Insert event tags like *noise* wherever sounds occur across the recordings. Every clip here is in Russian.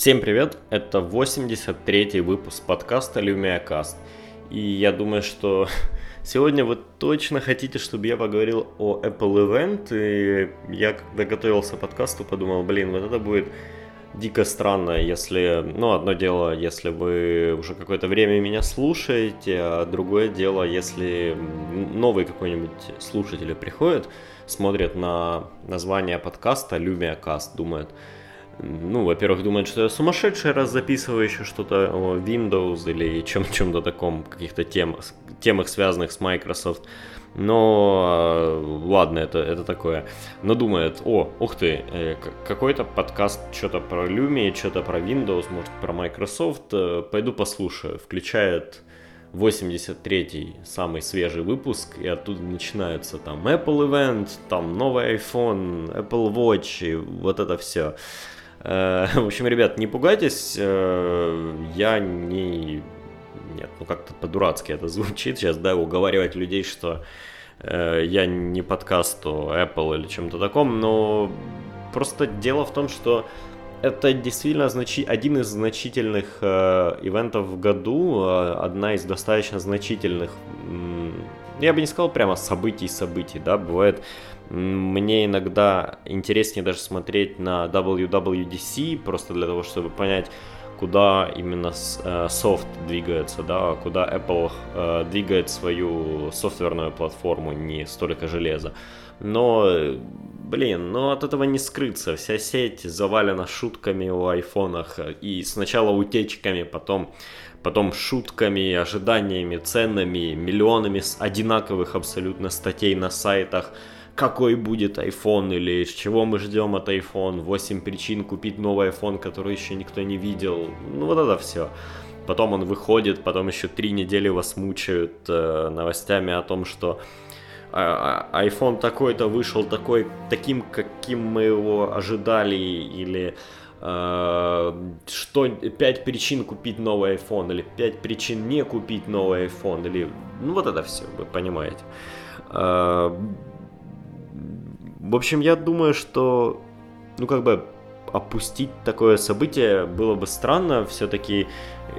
Всем привет! Это 83-й выпуск подкаста LumiaCast. И я думаю, что *laughs* сегодня вы точно хотите, чтобы я поговорил о Apple Event. И я, когда готовился к подкасту, подумал, блин, вот это будет дико странно, если... Ну, одно дело, если вы уже какое-то время меня слушаете, а другое дело, если новый какой-нибудь слушатель приходит, смотрит на название подкаста LumiaCast, думает, ну, во-первых, думают, что я сумасшедший, раз записываю еще что-то о Windows или чем- чем-то таком, каких-то тем, темах, связанных с Microsoft. Но э, ладно, это, это такое. Но думает, о, ух ты, э, какой-то подкаст что-то про Lumia, что-то про Windows, может про Microsoft, э, пойду послушаю. Включает 83-й, самый свежий выпуск, и оттуда начинается там Apple Event, там новый iPhone, Apple Watch, и вот это все. Э, *laughs* в общем, ребят, не пугайтесь, э, я не... Нет, ну как-то по-дурацки это *laughs* звучит сейчас, да, уговаривать людей, что э, я не подкаст о Apple или чем-то таком, но просто дело в том, что это действительно значи... один из значительных э, ивентов в году, э, одна из достаточно значительных, м- я бы не сказал прямо событий-событий, да, бывает мне иногда интереснее даже смотреть на WWDC, просто для того, чтобы понять, куда именно э, софт двигается, да, куда Apple э, двигает свою софтверную платформу, не столько железа. Но, блин, ну от этого не скрыться. Вся сеть завалена шутками о айфонах. И сначала утечками, потом, потом шутками, ожиданиями, ценами, миллионами одинаковых абсолютно статей на сайтах какой будет iPhone или чего мы ждем от iPhone, 8 причин купить новый iPhone, который еще никто не видел, ну вот это все. Потом он выходит, потом еще три недели вас мучают э, новостями о том, что а, а, iPhone такой-то вышел такой, таким, каким мы его ожидали, или э, что 5 причин купить новый iPhone, или 5 причин не купить новый iPhone, или ну вот это все, вы понимаете. Э, в общем, я думаю, что, ну, как бы опустить такое событие было бы странно. Все-таки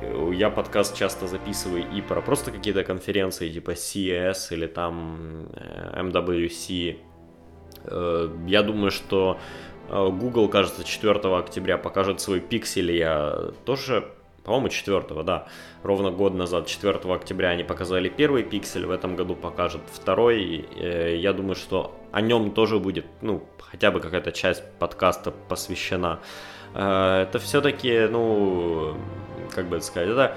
э, я подкаст часто записываю и про просто какие-то конференции типа CES или там э, MWC. Э, я думаю, что Google, кажется, 4 октября покажет свой пиксель. Я тоже по-моему, 4 да, ровно год назад, 4 октября они показали первый пиксель, в этом году покажут второй. И, я думаю, что о нем тоже будет, ну, хотя бы какая-то часть подкаста посвящена. Э, это все-таки, ну, как бы это сказать, это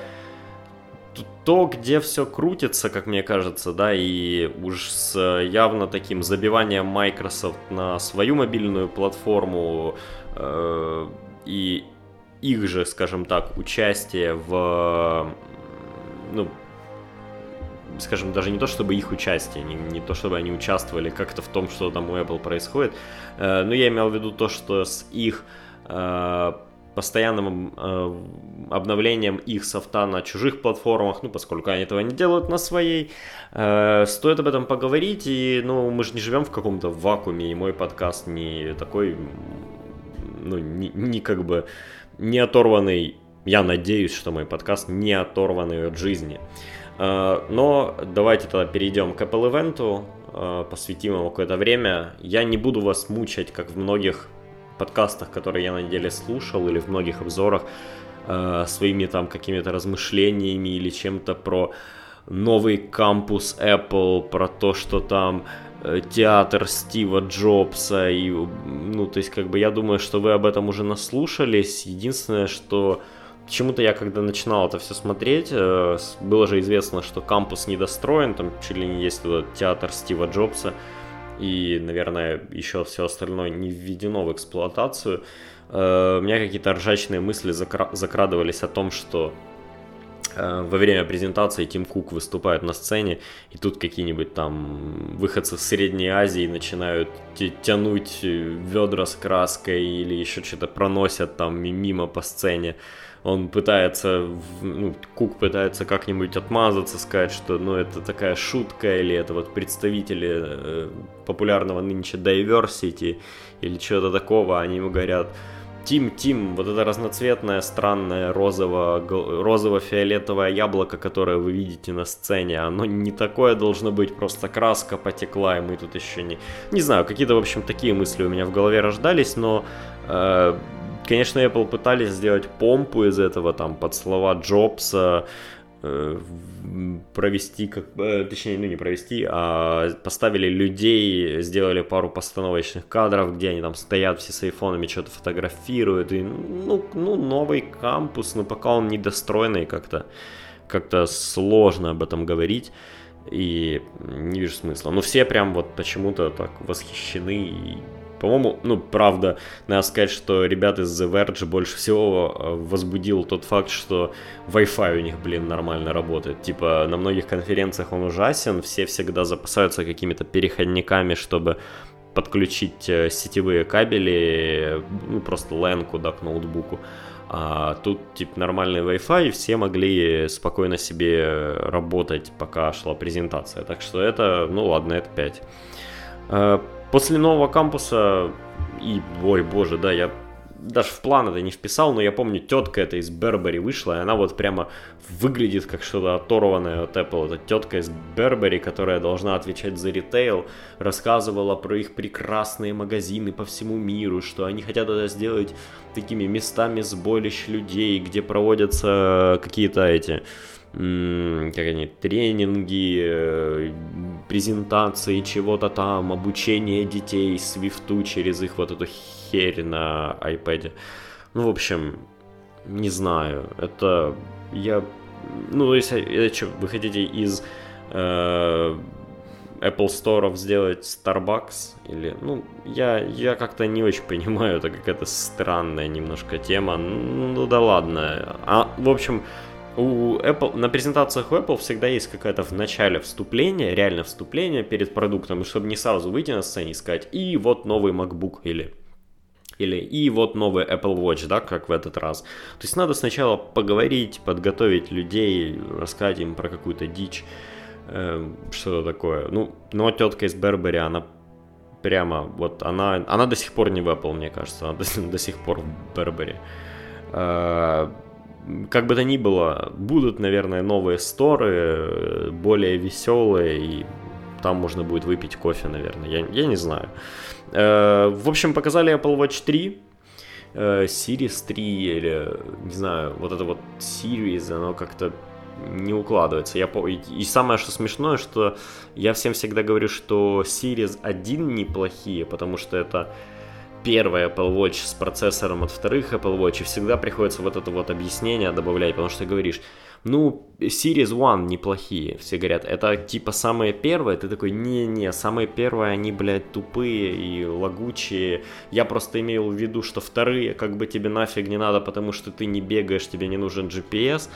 то, где все крутится, как мне кажется, да, и уж с явно таким забиванием Microsoft на свою мобильную платформу э, и их же, скажем так, участие в, ну, скажем, даже не то, чтобы их участие, не, не то, чтобы они участвовали как-то в том, что там у Apple происходит, э, но я имел в виду то, что с их э, постоянным э, обновлением их софта на чужих платформах, ну, поскольку они этого не делают на своей, э, стоит об этом поговорить, и, ну, мы же не живем в каком-то вакууме, и мой подкаст не такой, ну, не, не как бы не оторванный, я надеюсь, что мой подкаст не оторванный от жизни. Э, но давайте тогда перейдем к Apple Event, э, посвятим ему какое-то время. Я не буду вас мучать, как в многих подкастах, которые я на неделе слушал, или в многих обзорах, э, своими там какими-то размышлениями или чем-то про новый кампус Apple, про то, что там театр Стива Джобса. И, ну, то есть, как бы я думаю, что вы об этом уже наслушались. Единственное, что почему-то я, когда начинал это все смотреть, э, было же известно, что кампус недостроен, там чуть ли не есть театр Стива Джобса. И, наверное, еще все остальное не введено в эксплуатацию. Э, у меня какие-то ржачные мысли закрадывались о том, что Э, во время презентации Тим Кук выступает на сцене, и тут какие-нибудь там выходцы с Средней Азии начинают тянуть э, ведра с краской или еще что-то проносят там мимо по сцене. Он пытается, ну, Кук пытается как-нибудь отмазаться, сказать, что ну, это такая шутка, или это вот представители э, популярного нынче diversity, или чего-то такого. Они ему говорят, Тим, Тим, вот это разноцветное, странное розово, розово-фиолетовое яблоко, которое вы видите на сцене, оно не такое должно быть, просто краска потекла, и мы тут еще не... Не знаю, какие-то, в общем, такие мысли у меня в голове рождались, но... Э, конечно, Apple пытались сделать помпу из этого, там, под слова Джобса, провести, как, э, точнее, ну не провести, а поставили людей, сделали пару постановочных кадров, где они там стоят все с айфонами, что-то фотографируют, и, ну, ну, новый кампус, но пока он недостроенный как-то, как-то сложно об этом говорить, и не вижу смысла. Но все прям вот почему-то так восхищены и по-моему, ну, правда, надо сказать, что ребят из The Verge больше всего э, возбудил тот факт, что Wi-Fi у них, блин, нормально работает. Типа, на многих конференциях он ужасен, все всегда запасаются какими-то переходниками, чтобы подключить э, сетевые кабели, ну, просто LAN куда к ноутбуку. А тут, типа, нормальный Wi-Fi, и все могли спокойно себе работать, пока шла презентация. Так что это, ну ладно, это 5. После нового кампуса, и, ой боже, да, я даже в план это не вписал, но я помню, тетка эта из Бербери вышла, и она вот прямо выглядит как что-то оторванное от Apple. Это тетка из Бербери, которая должна отвечать за ритейл, рассказывала про их прекрасные магазины по всему миру, что они хотят это сделать такими местами сборищ людей, где проводятся какие-то эти как они, тренинги, э, презентации чего-то там, обучение детей свифту через их вот эту херь на iPad. Ну, в общем, не знаю, это я... Ну, если это что, вы хотите из э, Apple Store сделать Starbucks или, ну, я, я как-то не очень *laughs* понимаю, это какая-то странная немножко тема, ну да ладно. А, в общем, у Apple, на презентациях у Apple всегда есть какое-то в начале вступление, реально вступление перед продуктом, и чтобы не сразу выйти на сцене и сказать, и вот новый MacBook или или и вот новый Apple Watch, да, как в этот раз. То есть надо сначала поговорить, подготовить людей, рассказать им про какую-то дичь, э, что-то такое. Ну, но тетка из Бербери, она прямо, вот она, она до сих пор не в Apple, мне кажется, она до, *laughs* до сих пор в Бербери. Как бы то ни было, будут, наверное, новые сторы, более веселые, и там можно будет выпить кофе, наверное, я, я не знаю. Э, в общем, показали Apple Watch 3, э, Series 3, или, не знаю, вот это вот Series, оно как-то не укладывается. Я, и самое, что смешное, что я всем всегда говорю, что Series 1 неплохие, потому что это первый Apple Watch с процессором от вторых Apple Watch, и всегда приходится вот это вот объяснение добавлять, потому что говоришь, ну, Series One неплохие, все говорят, это типа самые первые, ты такой, не-не, самые первые, они, блядь, тупые и лагучие, я просто имел в виду, что вторые как бы тебе нафиг не надо, потому что ты не бегаешь, тебе не нужен GPS,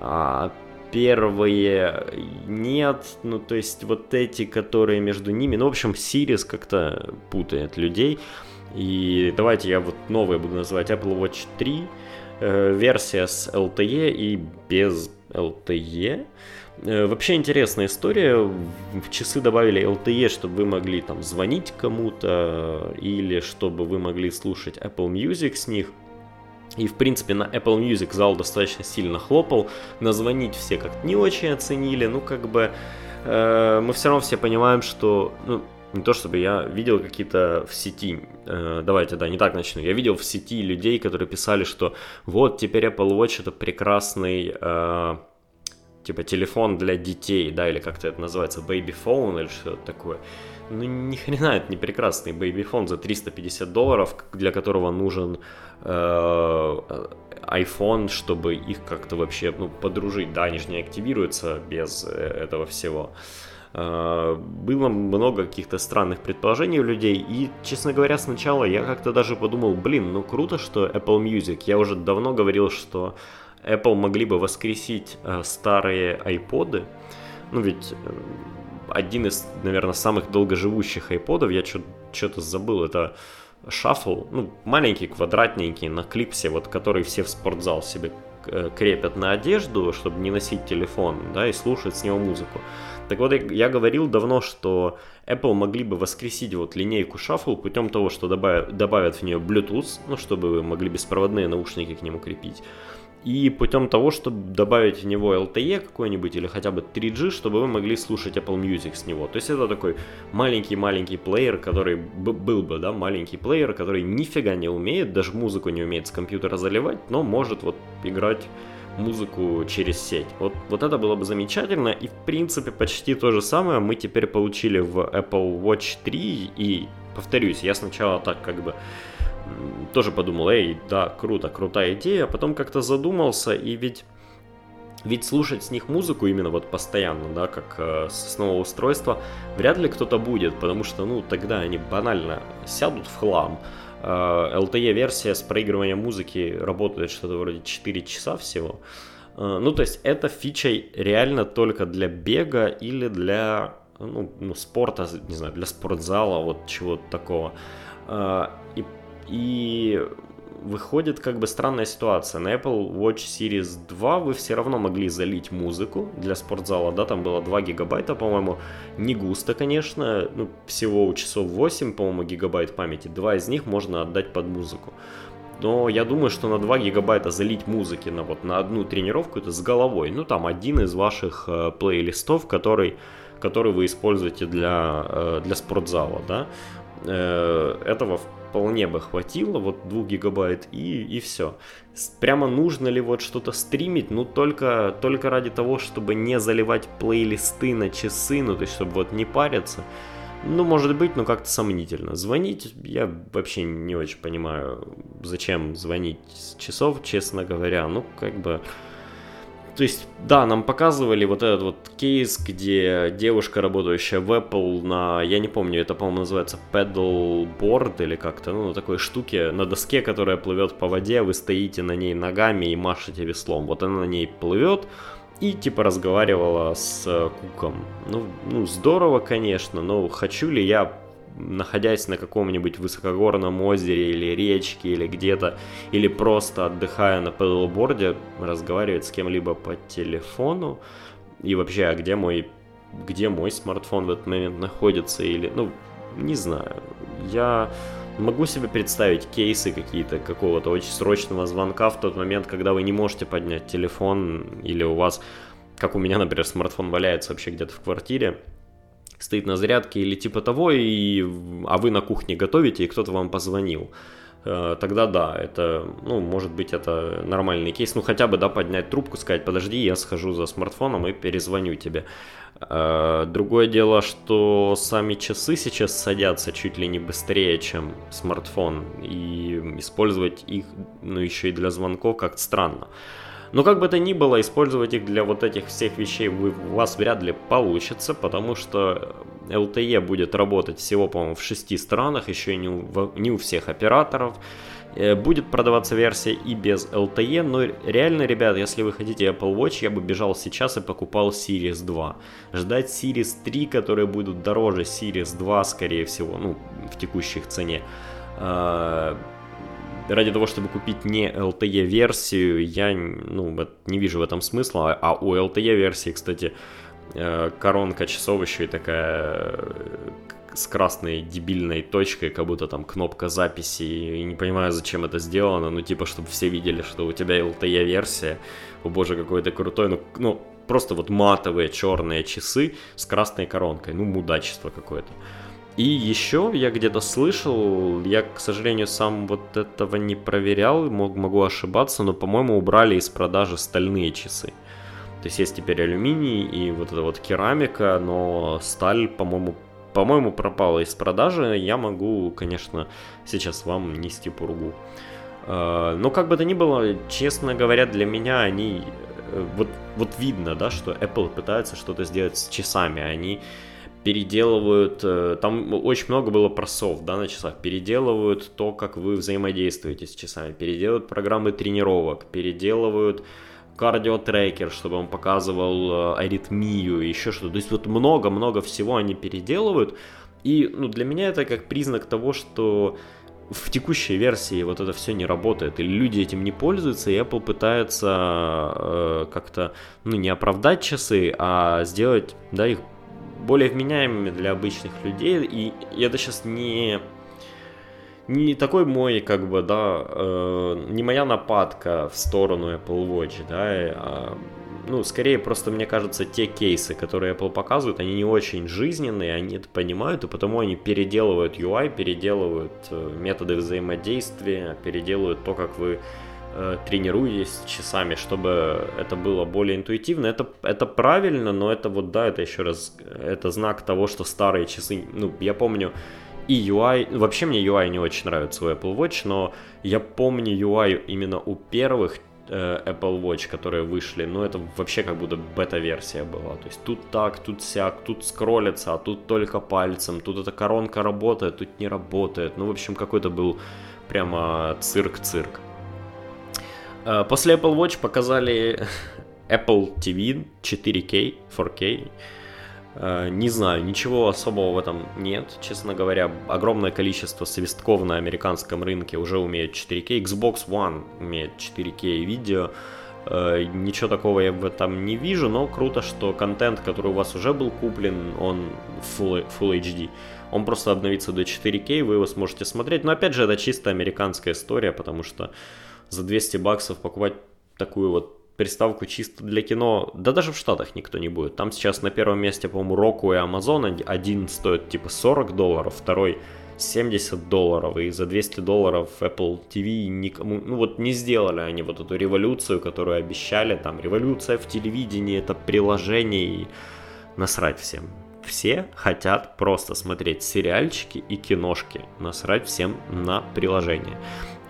а первые нет, ну то есть вот эти, которые между ними, ну в общем Series как-то путает людей, и давайте я вот новые буду называть Apple Watch 3, э, версия с LTE и без LTE. Э, вообще интересная история. В часы добавили LTE, чтобы вы могли там звонить кому-то или чтобы вы могли слушать Apple Music с них. И, в принципе, на Apple Music зал достаточно сильно хлопал. Назвонить все как-то не очень оценили. Ну, как бы, э, мы все равно все понимаем, что ну, не то чтобы я видел какие-то в сети, э, давайте, да, не так начну, я видел в сети людей, которые писали, что вот теперь Apple Watch это прекрасный, э, типа, телефон для детей, да, или как-то это называется, baby phone или что-то такое. Ну, ни хрена это не прекрасный baby phone за 350 долларов, для которого нужен э, iPhone, чтобы их как-то вообще, ну, подружить, да, они же не активируются без э, этого всего. Э, было много каких-то странных предположений у людей, и, честно говоря, сначала я как-то даже подумал, блин, ну круто, что Apple Music. Я уже давно говорил, что Apple могли бы воскресить э, старые iPod. Ну ведь э, один из, наверное, самых долгоживущих iPod, я что-то забыл, это Shuffle, ну, маленький, квадратненький, на клипсе, вот, который все в спортзал себе э, крепят на одежду, чтобы не носить телефон, да, и слушать с него музыку. Так вот, я говорил давно, что Apple могли бы воскресить вот линейку Shuffle путем того, что добавят, добавят в нее Bluetooth, ну, чтобы вы могли беспроводные наушники к нему крепить. И путем того, чтобы добавить в него LTE какой-нибудь или хотя бы 3G, чтобы вы могли слушать Apple Music с него. То есть это такой маленький-маленький плеер, который был бы, да, маленький плеер, который нифига не умеет, даже музыку не умеет с компьютера заливать, но может вот играть музыку через сеть. Вот, вот это было бы замечательно, и в принципе почти то же самое мы теперь получили в Apple Watch 3, и повторюсь, я сначала так как бы тоже подумал, эй, да, круто, крутая идея, а потом как-то задумался, и ведь ведь слушать с них музыку именно вот постоянно, да, как э, с основного устройства, вряд ли кто-то будет, потому что, ну, тогда они банально сядут в хлам. Э, LTE-версия с проигрыванием музыки работает что-то вроде 4 часа всего. Э, ну, то есть это фича реально только для бега или для, ну, ну спорта, не знаю, для спортзала, вот чего-то такого. Э, и и выходит как бы странная ситуация. На Apple Watch Series 2 вы все равно могли залить музыку для спортзала, да, там было 2 гигабайта, по-моему, не густо, конечно, ну, всего часов 8, по-моему, гигабайт памяти, два из них можно отдать под музыку. Но я думаю, что на 2 гигабайта залить музыки на, вот, на одну тренировку это с головой. Ну, там один из ваших э, плейлистов, который, который вы используете для, э, для спортзала, да. Э, этого вполне бы хватило, вот 2 гигабайт и, и все. Прямо нужно ли вот что-то стримить, ну только, только ради того, чтобы не заливать плейлисты на часы, ну то есть чтобы вот не париться. Ну, может быть, но как-то сомнительно. Звонить, я вообще не очень понимаю, зачем звонить с часов, честно говоря. Ну, как бы, то есть, да, нам показывали вот этот вот кейс, где девушка, работающая в Apple на, я не помню, это, по-моему, называется pedalboard или как-то, ну, на такой штуке, на доске, которая плывет по воде, вы стоите на ней ногами и машете веслом. Вот она на ней плывет, и типа разговаривала с Куком. Ну, ну здорово, конечно, но хочу ли я находясь на каком-нибудь высокогорном озере или речке или где-то, или просто отдыхая на пэдлборде, разговаривать с кем-либо по телефону, и вообще, а где мой, где мой смартфон в этот момент находится, или, ну, не знаю, я могу себе представить кейсы какие-то какого-то очень срочного звонка в тот момент, когда вы не можете поднять телефон, или у вас, как у меня, например, смартфон валяется вообще где-то в квартире, стоит на зарядке или типа того, и, а вы на кухне готовите, и кто-то вам позвонил. Э, тогда да, это, ну, может быть, это нормальный кейс. Ну, хотя бы, да, поднять трубку, сказать, подожди, я схожу за смартфоном и перезвоню тебе. Э, другое дело, что сами часы сейчас садятся чуть ли не быстрее, чем смартфон, и использовать их, ну, еще и для звонков как-то странно. Но как бы то ни было, использовать их для вот этих всех вещей вы, у вас вряд ли получится, потому что LTE будет работать всего, по-моему, в шести странах, еще не у, не у всех операторов. Э, будет продаваться версия и без LTE, но реально, ребят, если вы хотите Apple Watch, я бы бежал сейчас и покупал Series 2. Ждать Series 3, которые будут дороже Series 2, скорее всего, ну, в текущих цене, э, ради того, чтобы купить не LTE-версию, я ну, не вижу в этом смысла. А у LTE-версии, кстати, э, коронка часов еще и такая э, с красной дебильной точкой, как будто там кнопка записи, и не понимаю, зачем это сделано, ну, типа, чтобы все видели, что у тебя LTE-версия, о боже, какой то крутой, ну, ну, просто вот матовые черные часы с красной коронкой, ну, мудачество какое-то. И еще я где-то слышал, я, к сожалению, сам вот этого не проверял, мог, могу ошибаться, но, по-моему, убрали из продажи стальные часы. То есть есть теперь алюминий и вот эта вот керамика, но сталь, по-моему, по-моему, пропала из продажи. Я могу, конечно, сейчас вам нести пургу. А, но как бы то ни было, честно говоря, для меня они... Э, вот, вот видно, да, что Apple пытается что-то сделать с часами. Они переделывают, э, там очень много было про софт, да, на часах, переделывают то, как вы взаимодействуете с часами, переделывают программы тренировок, переделывают кардиотрекер, чтобы он показывал э, аритмию, еще что-то. То есть вот много-много всего они переделывают. И ну, для меня это как признак того, что в текущей версии вот это все не работает, или люди этим не пользуются, и Apple пытается э, как-то, ну, не оправдать часы, а сделать, да, их более вменяемыми для обычных людей, и это сейчас не не такой мой, как бы, да, э, не моя нападка в сторону Apple Watch, да, а, ну, скорее просто, мне кажется, те кейсы, которые Apple показывают, они не очень жизненные, они это понимают, и потому они переделывают UI, переделывают э, методы взаимодействия, переделывают то, как вы э, тренируетесь часами, чтобы это было более интуитивно. Это, это правильно, но это вот, да, это еще раз, это знак того, что старые часы, ну, я помню, и UI, вообще мне UI не очень нравится у Apple Watch, но я помню UI именно у первых э, Apple Watch, которые вышли, ну это вообще как будто бета-версия была. То есть тут так, тут сяк, тут скроллится, а тут только пальцем, тут эта коронка работает, тут не работает. Ну, в общем, какой-то был прямо цирк-цирк. Э, после Apple Watch показали *laughs* Apple TV 4K, 4K. Э, не знаю, ничего особого в этом нет, честно говоря. Огромное количество свистков на американском рынке уже умеют 4K. Xbox One умеет 4K видео. Э, ничего такого я в этом не вижу, но круто, что контент, который у вас уже был куплен, он Full, Full HD. Он просто обновится до 4К, вы его сможете смотреть. Но опять же, это чисто американская история, потому что за 200 баксов покупать такую вот приставку чисто для кино, да даже в Штатах никто не будет. Там сейчас на первом месте, по-моему, Roku и Amazon. Один стоит типа 40 долларов, второй 70 долларов, и за 200 долларов Apple TV никому, ну вот не сделали они вот эту революцию, которую обещали, там революция в телевидении, это приложение, и насрать всем. Все хотят просто смотреть сериальчики и киношки, насрать всем на приложение.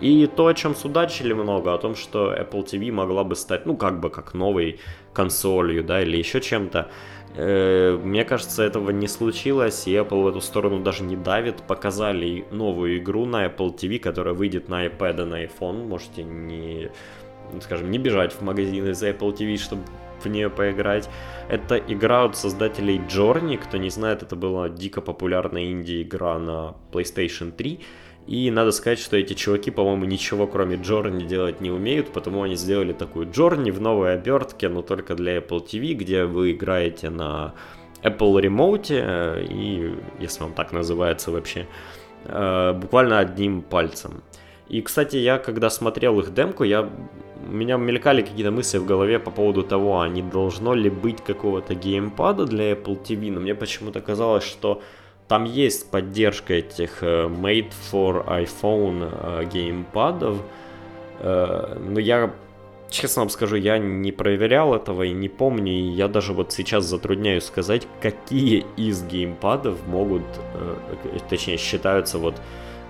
И то, о чем судачили много, о том, что Apple TV могла бы стать, ну, как бы, как новой консолью, да, или еще чем-то. Э, мне кажется, этого не случилось, и Apple в эту сторону даже не давит. Показали новую игру на Apple TV, которая выйдет на iPad и на iPhone. Можете не, скажем, не бежать в магазин из Apple TV, чтобы в нее поиграть. Это игра от создателей Journey. Кто не знает, это была дико популярная инди-игра на PlayStation 3. И надо сказать, что эти чуваки, по-моему, ничего кроме Джорни делать не умеют, потому они сделали такую Джорни в новой обертке, но только для Apple TV, где вы играете на Apple Remote, э, и, если вам так называется вообще, э, буквально одним пальцем. И, кстати, я когда смотрел их демку, я у меня мелькали какие-то мысли в голове по поводу того, а не должно ли быть какого-то геймпада для Apple TV, но мне почему-то казалось, что там есть поддержка этих э, made for iPhone э, геймпадов, э, но я, честно вам скажу, я не проверял этого и не помню, и я даже вот сейчас затрудняюсь сказать, какие из геймпадов могут, точнее, считаются вот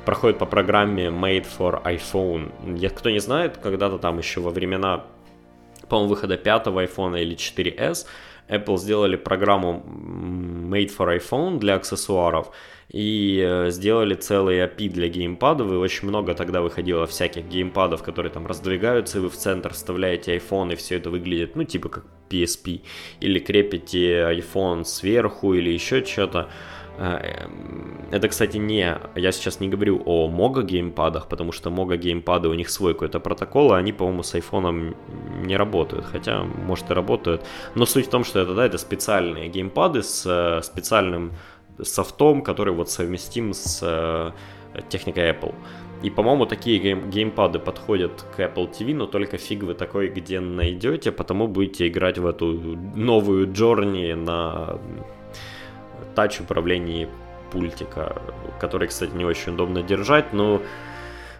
проходят по программе Made for iPhone. Я, кто не знает, когда-то там еще во времена, по-моему, выхода пятого iPhone или 4S, Apple сделали программу Made for iPhone для аксессуаров и э, сделали целый API для геймпадов, и очень много тогда выходило всяких геймпадов, которые там раздвигаются, и вы в центр вставляете iPhone, и все это выглядит, ну, типа как PSP, или крепите iPhone сверху, или еще что-то. Э, это, кстати, не... Я сейчас не говорю о MOGA геймпадах, потому что MOGA геймпады, у них свой какой-то протокол, и они, по-моему, с айфоном не работают. Хотя, может, и работают. Но суть в том, что это, да, это специальные геймпады с э, специальным софтом, который вот совместим с э, техникой Apple. И, по-моему, такие гейм геймпады подходят к Apple TV, но только фиг вы такой где найдете, потому будете играть в эту новую Journey на тач управлении пультика, который, кстати, не очень удобно держать, но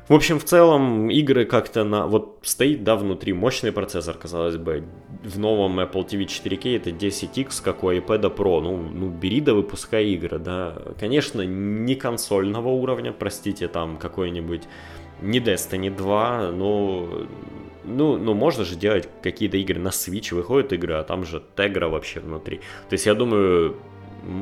в общем, в целом, игры как-то на... Вот стоит, да, внутри мощный процессор, казалось бы. В новом Apple TV 4K это 10X, как у iPad Pro. Ну, ну, бери да выпускай игры, да. Конечно, не консольного уровня, простите, там какой-нибудь... Не Destiny 2, но... Ну, ну, можно же делать какие-то игры на Switch, выходят игры, а там же Тегра вообще внутри. То есть, я думаю,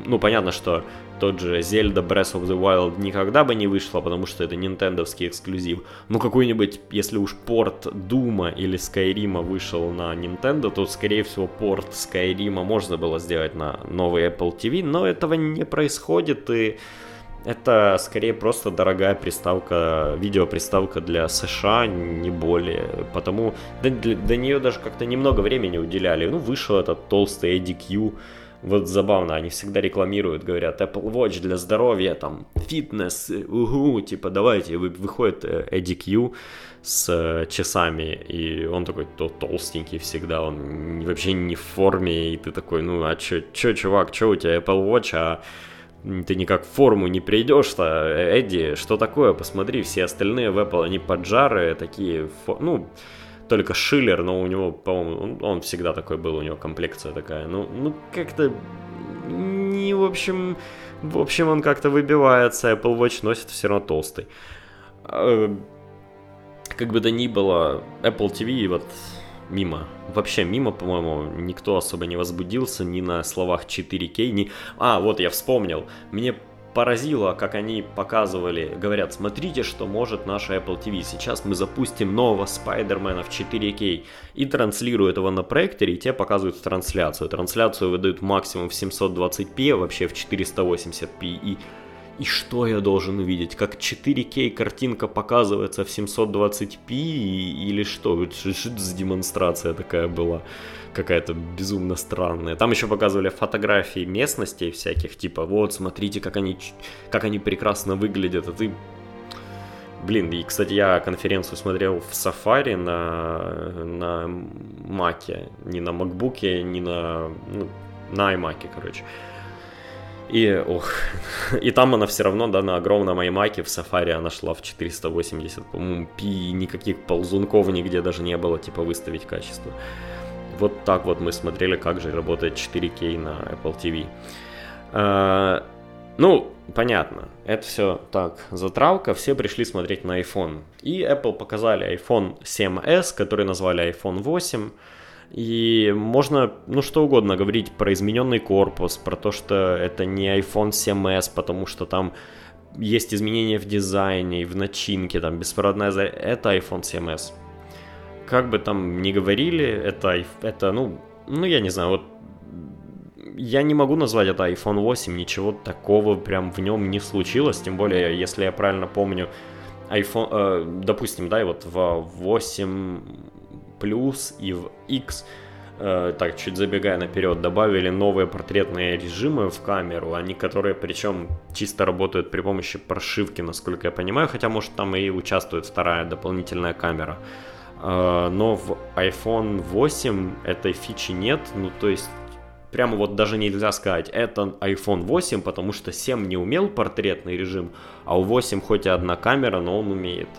ну, понятно, что тот же Zelda Breath of the Wild никогда бы не вышло, потому что это нинтендовский эксклюзив. Но какой-нибудь, если уж порт Дума или Скайрима вышел на Nintendo, то, скорее всего, порт Скайрима можно было сделать на новый Apple TV, но этого не происходит, и это скорее просто дорогая приставка, видеоприставка для США, не более. Потому до, до нее даже как-то немного времени уделяли. Ну, вышел этот толстый ADQ, вот забавно, они всегда рекламируют, говорят, Apple Watch для здоровья, там, фитнес, угу, типа, давайте, выходит Эдди Q с э, часами, и он такой то толстенький всегда, он вообще не в форме, и ты такой, ну, а чё, чё чувак, чё у тебя Apple Watch, а ты никак в форму не придешь-то, Эдди, что такое, посмотри, все остальные в Apple, они поджары, такие, ну, только Шиллер, но у него, по-моему, он, он всегда такой был, у него комплекция такая. Ну, ну как-то не, в общем, в общем, он как-то выбивается, Apple Watch носит все равно толстый. А, как бы то ни было, Apple TV вот мимо. Вообще мимо, по-моему, никто особо не возбудился ни на словах 4К, ни... А, вот я вспомнил. Мне поразило, как они показывали, говорят, смотрите, что может наша Apple TV. Сейчас мы запустим нового Спайдермена в 4К и транслируют его на проекторе, и те показывают трансляцию. Трансляцию выдают максимум в 720p, вообще в 480p. И, и что я должен увидеть? Как 4К картинка показывается в 720p или что? Что, за демонстрация такая была? какая-то безумно странная. Там еще показывали фотографии местностей всяких, типа, вот, смотрите, как они, как они прекрасно выглядят, а ты... Блин, и, кстати, я конференцию смотрел в Safari на, на Маке, не на Макбуке, не на... Ну, на iMac, короче. И, ох, *laughs* и там она все равно, да, на огромном iMac в Safari она шла в 480, по-моему, пи, никаких ползунков нигде даже не было, типа, выставить качество. Вот так вот мы смотрели, как же работает 4К на Apple TV. А, ну, понятно, это все так, затравка, все пришли смотреть на iPhone. И Apple показали iPhone 7s, который назвали iPhone 8. И можно, ну, что угодно говорить про измененный корпус, про то, что это не iPhone 7s, потому что там есть изменения в дизайне в начинке, там беспроводная зарядка. Это iPhone 7s как бы там ни говорили, это, это ну, ну, я не знаю, вот я не могу назвать это iPhone 8, ничего такого прям в нем не случилось, тем более, если я правильно помню, iPhone, э, допустим, да, и вот в 8 Plus и в X, э, так, чуть забегая наперед, добавили новые портретные режимы в камеру, они которые, причем, чисто работают при помощи прошивки, насколько я понимаю, хотя, может, там и участвует вторая дополнительная камера. А, но в iPhone 8 этой фичи нет, ну то есть прямо вот даже нельзя сказать, это iPhone 8, потому что 7 не умел портретный режим, а у 8 хоть и одна камера, но он умеет.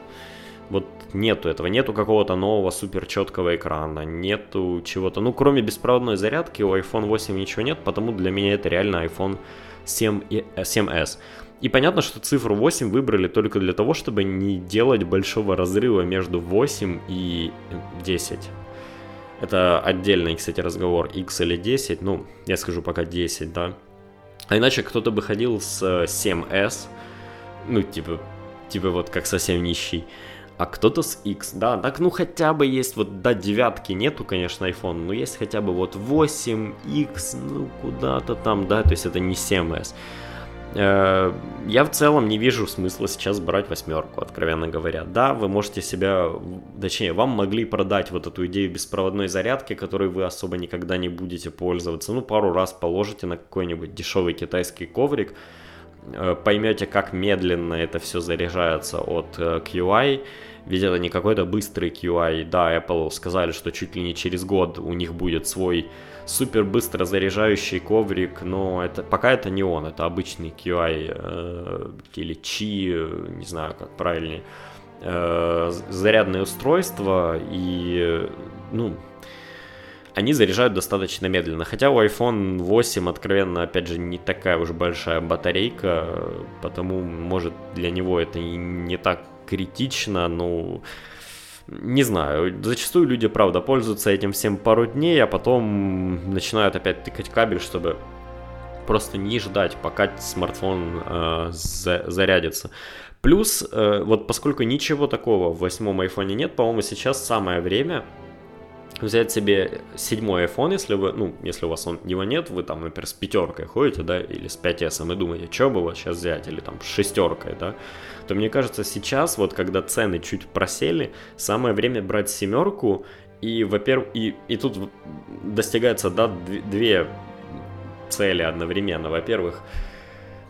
Вот нету этого, нету какого-то нового супер четкого экрана, нету чего-то. Ну, кроме беспроводной зарядки у iPhone 8 ничего нет, потому для меня это реально iPhone 7, 7s. И понятно, что цифру 8 выбрали только для того, чтобы не делать большого разрыва между 8 и 10. Это отдельный, кстати, разговор, x или 10, ну, я скажу пока 10, да. А иначе кто-то бы ходил с 7s, ну, типа, типа вот как совсем нищий, а кто-то с X, да, так ну хотя бы есть вот, да, девятки нету, конечно, iPhone, но есть хотя бы вот 8, X, ну куда-то там, да, то есть это не 7s. Э, я в целом не вижу смысла сейчас брать восьмерку, откровенно говоря. Да, вы можете себя, точнее, вам могли продать вот эту идею беспроводной зарядки, которой вы особо никогда не будете пользоваться. Ну, пару раз положите на какой-нибудь дешевый китайский коврик, э, поймете, как медленно это все заряжается от э, QI, ведь это не какой-то быстрый QI. Да, Apple сказали, что чуть ли не через год у них будет свой супер быстро заряжающий коврик, но это пока это не он, это обычный QI э, или Qi, не знаю как правильнее, э, зарядное устройство и ну они заряжают достаточно медленно. Хотя у iPhone 8, откровенно, опять же, не такая уж большая батарейка, потому, может, для него это не так критично, но не знаю, зачастую люди, правда, пользуются этим всем пару дней, а потом начинают опять тыкать кабель, чтобы просто не ждать, пока смартфон э, за зарядится. Плюс, э, вот поскольку ничего такого в восьмом айфоне нет, по-моему, сейчас самое время взять себе седьмой iPhone, если вы, ну, если у вас он, его нет, вы там, например, с пятеркой ходите, да, или с 5S, и думаете, что бы вот сейчас взять, или там с шестеркой, да, то мне кажется, сейчас, вот когда цены чуть просели, самое время брать семерку, и, во-первых, и, и тут достигается, да, две цели одновременно. Во-первых,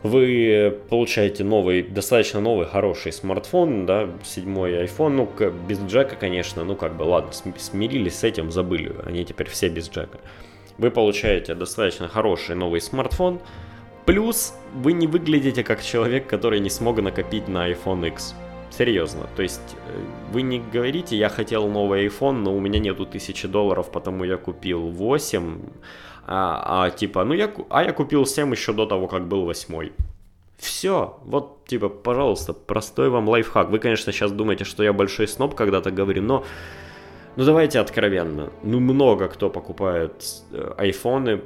вы получаете новый, достаточно новый, хороший смартфон, да, седьмой iPhone, ну, без джека, конечно, ну, как бы, ладно, смирились с этим, забыли, они теперь все без джека. Вы получаете достаточно хороший новый смартфон, плюс вы не выглядите как человек, который не смог накопить на iPhone X. Серьезно, то есть э, вы не говорите, я хотел новый iPhone, но у меня нету тысячи долларов, потому я купил 8, а, а типа, ну я, а я купил 7 еще до того, как был 8. Все, вот, типа, пожалуйста, простой вам лайфхак. Вы, конечно, сейчас думаете, что я большой сноб когда-то говорю, но, ну давайте откровенно, ну много кто покупает э, айфоны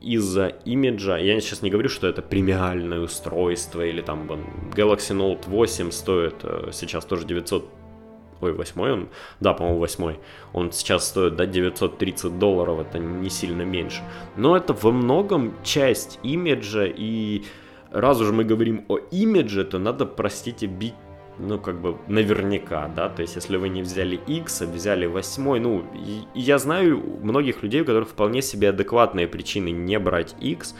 из-за имиджа. Я сейчас не говорю, что это премиальное устройство или там Galaxy Note 8 стоит э, сейчас тоже 900 ой, восьмой он, да, по-моему, восьмой, он сейчас стоит, да, 930 долларов, это не сильно меньше. Но это во многом часть имиджа, и раз уже мы говорим о имидже, то надо, простите, бить ну, как бы, наверняка, да, то есть, если вы не взяли X, а взяли 8, ну, я знаю многих людей, у которых вполне себе адекватные причины не брать X,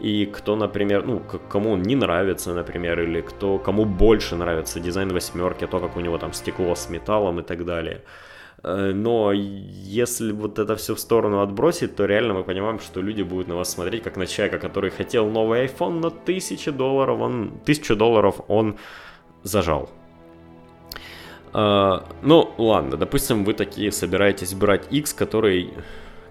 и кто, например, ну, кому он не нравится, например, или кто, кому больше нравится дизайн восьмерки, то, как у него там стекло с металлом и так далее. Э, но если вот это все в сторону отбросить, то реально мы понимаем, что люди будут на вас смотреть как на человека, который хотел новый iPhone, но тысячу долларов он, тысячу долларов он зажал. Uh, ну, ладно, допустим, вы такие собираетесь брать X, который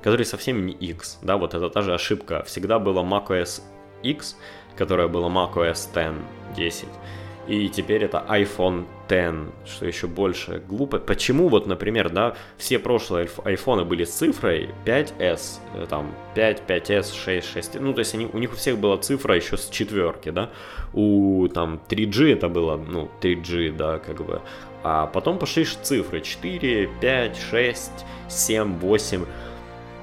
который совсем не X, да, вот это та же ошибка. Всегда было macOS X, которая была macOS 10, 10. И теперь это iPhone 10, что еще больше глупо. Почему вот, например, да, все прошлые айфоны были с цифрой 5S, э, там 5, 5S, 6, 6, ну то есть они, у них у всех была цифра еще с четверки, да, у там 3G это было, ну 3G, да, как бы, а потом пошли цифры 4, 5, 6, 7, 8,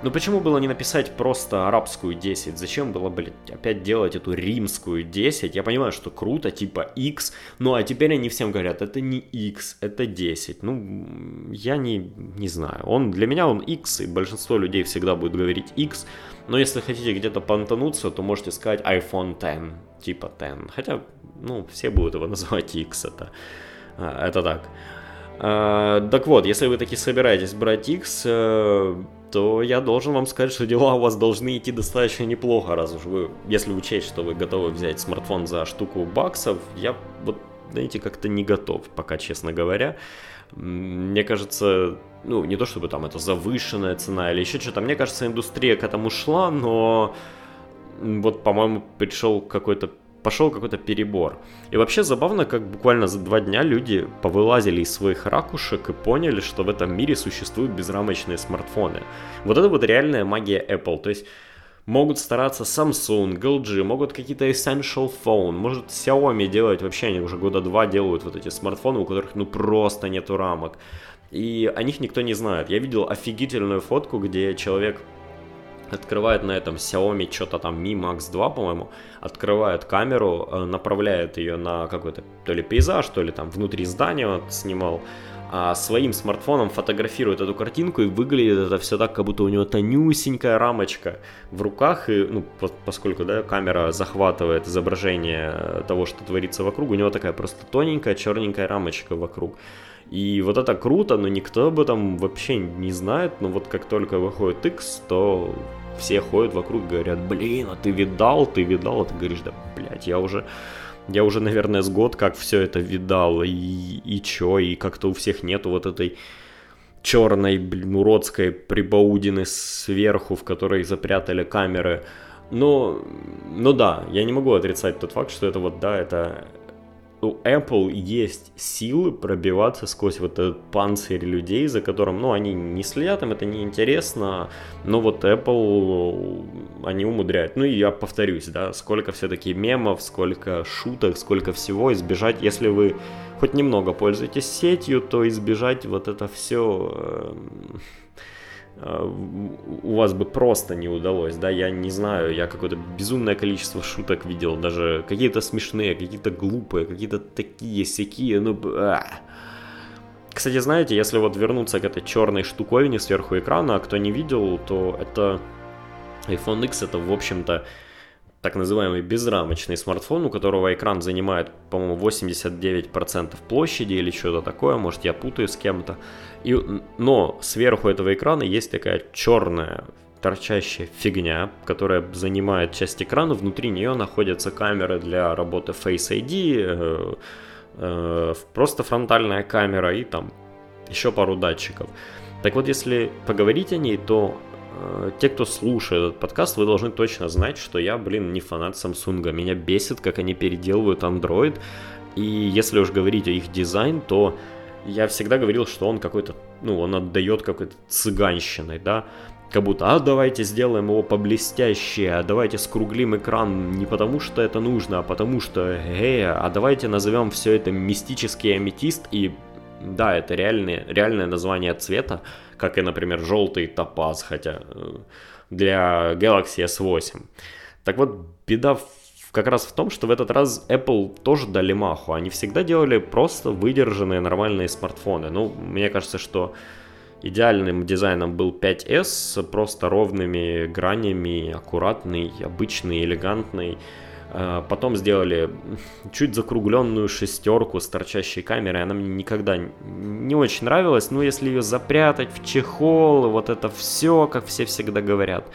ну почему было не написать просто арабскую 10? Зачем было, блядь, опять делать эту римскую 10? Я понимаю, что круто, типа X, ну а теперь они всем говорят, это не X, это 10. Ну, я не, не знаю. Он, для меня он X, и большинство людей всегда будет говорить X. Но если хотите где-то понтануться, то можете сказать iPhone 10, типа 10. Хотя, ну, все будут его *laughs* называть X, это, а, это так. А, так вот, если вы таки собираетесь брать X, то я должен вам сказать, что дела у вас должны идти достаточно неплохо, раз уж вы, если учесть, что вы готовы взять смартфон за штуку баксов, я вот, знаете, как-то не готов, пока, честно говоря. Мне кажется, ну, не то чтобы там это завышенная цена или еще что-то, мне кажется, индустрия к этому шла, но вот, по-моему, пришел какой-то пошел какой-то перебор. И вообще забавно, как буквально за два дня люди повылазили из своих ракушек и поняли, что в этом мире существуют безрамочные смартфоны. Вот это вот реальная магия Apple. То есть могут стараться Samsung, LG, могут какие-то Essential Phone, может Xiaomi делать, вообще они уже года два делают вот эти смартфоны, у которых ну просто нету рамок. И о них никто не знает. Я видел офигительную фотку, где человек открывает на этом Xiaomi что-то там Mi Max 2, по-моему, открывает камеру, э, направляет ее на какой-то то ли пейзаж, то ли там внутри здания он снимал, а своим смартфоном фотографирует эту картинку и выглядит это все так, как будто у него тонюсенькая рамочка в руках, и, ну, поскольку, да, камера захватывает изображение того, что творится вокруг, у него такая просто тоненькая черненькая рамочка вокруг. И вот это круто, но никто об этом вообще не знает, но вот как только выходит X, то все ходят вокруг и говорят, блин, а ты видал, ты видал, а ты говоришь, да, блядь, я уже, я уже, наверное, с год как все это видал, и, и чё, и как-то у всех нету вот этой черной, блин, уродской прибаудины сверху, в которой запрятали камеры. Но, ну да, я не могу отрицать тот факт, что это вот, да, это у Apple есть силы пробиваться сквозь вот этот панцирь людей, за которым, ну, они не следят, им это не интересно, но вот Apple, они умудряют. Ну, и я повторюсь, да, сколько все-таки мемов, сколько шуток, сколько всего избежать, если вы хоть немного пользуетесь сетью, то избежать вот это все эм, у вас бы просто не удалось, да, я не знаю, я какое-то безумное количество шуток видел, даже какие-то смешные, какие-то глупые, какие-то такие, сякие, ну, а. Кстати, знаете, если вот вернуться к этой черной штуковине сверху экрана, а кто не видел, то это iPhone X, это, в общем-то, так называемый безрамочный смартфон, у которого экран занимает, по-моему, 89% площади или что-то такое, может я путаю с кем-то. И, но сверху этого экрана есть такая черная торчащая фигня, которая занимает часть экрана, внутри нее находятся камеры для работы Face ID, э, э, просто фронтальная камера и там еще пару датчиков. Так вот, если поговорить о ней, то те, кто слушает этот подкаст, вы должны точно знать, что я, блин, не фанат Samsung. Меня бесит, как они переделывают Android. И если уж говорить о их дизайн, то я всегда говорил, что он какой-то, ну, он отдает какой-то цыганщиной, да, как будто, а давайте сделаем его поблестяще, а давайте скруглим экран не потому, что это нужно, а потому что, э, а давайте назовем все это мистический аметист, и да, это реальное, реальное название цвета, как и, например, желтый топаз, хотя э, для Galaxy S8. Так вот, беда как раз в том, что в этот раз Apple тоже дали маху. Они всегда делали просто выдержанные нормальные смартфоны. Ну, мне кажется, что идеальным дизайном был 5S, просто ровными гранями, аккуратный, обычный, элегантный. Э, потом сделали чуть закругленную шестерку с торчащей камерой. Она мне никогда не очень нравилась. Но если ее запрятать в чехол, вот это все, как все всегда говорят,